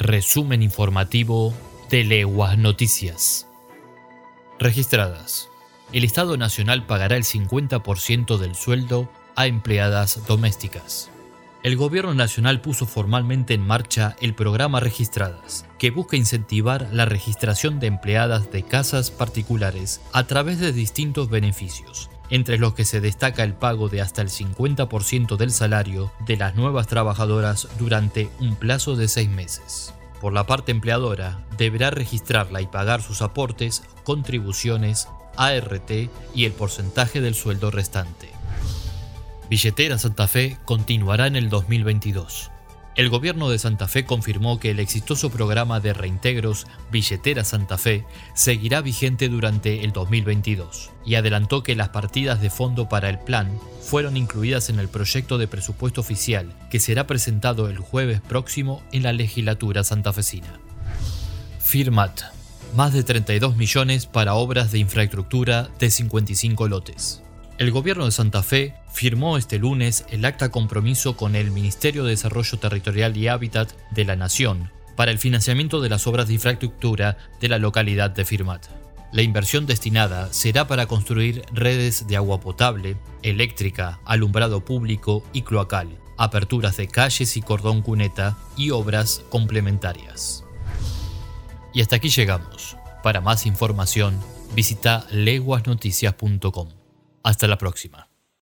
Resumen informativo de Leguas Noticias. Registradas. El Estado Nacional pagará el 50% del sueldo a empleadas domésticas. El Gobierno Nacional puso formalmente en marcha el programa Registradas, que busca incentivar la registración de empleadas de casas particulares a través de distintos beneficios, entre los que se destaca el pago de hasta el 50% del salario de las nuevas trabajadoras durante un plazo de seis meses. Por la parte empleadora, deberá registrarla y pagar sus aportes, contribuciones, ART y el porcentaje del sueldo restante. Billetera Santa Fe continuará en el 2022. El gobierno de Santa Fe confirmó que el exitoso programa de reintegros Billetera Santa Fe seguirá vigente durante el 2022 y adelantó que las partidas de fondo para el plan fueron incluidas en el proyecto de presupuesto oficial que será presentado el jueves próximo en la legislatura santafesina. Firmat. Más de 32 millones para obras de infraestructura de 55 lotes. El gobierno de Santa Fe firmó este lunes el acta compromiso con el Ministerio de Desarrollo Territorial y Hábitat de la Nación para el financiamiento de las obras de infraestructura de la localidad de Firmat. La inversión destinada será para construir redes de agua potable, eléctrica, alumbrado público y cloacal, aperturas de calles y cordón cuneta y obras complementarias. Y hasta aquí llegamos. Para más información, visita leguasnoticias.com. Hasta la próxima.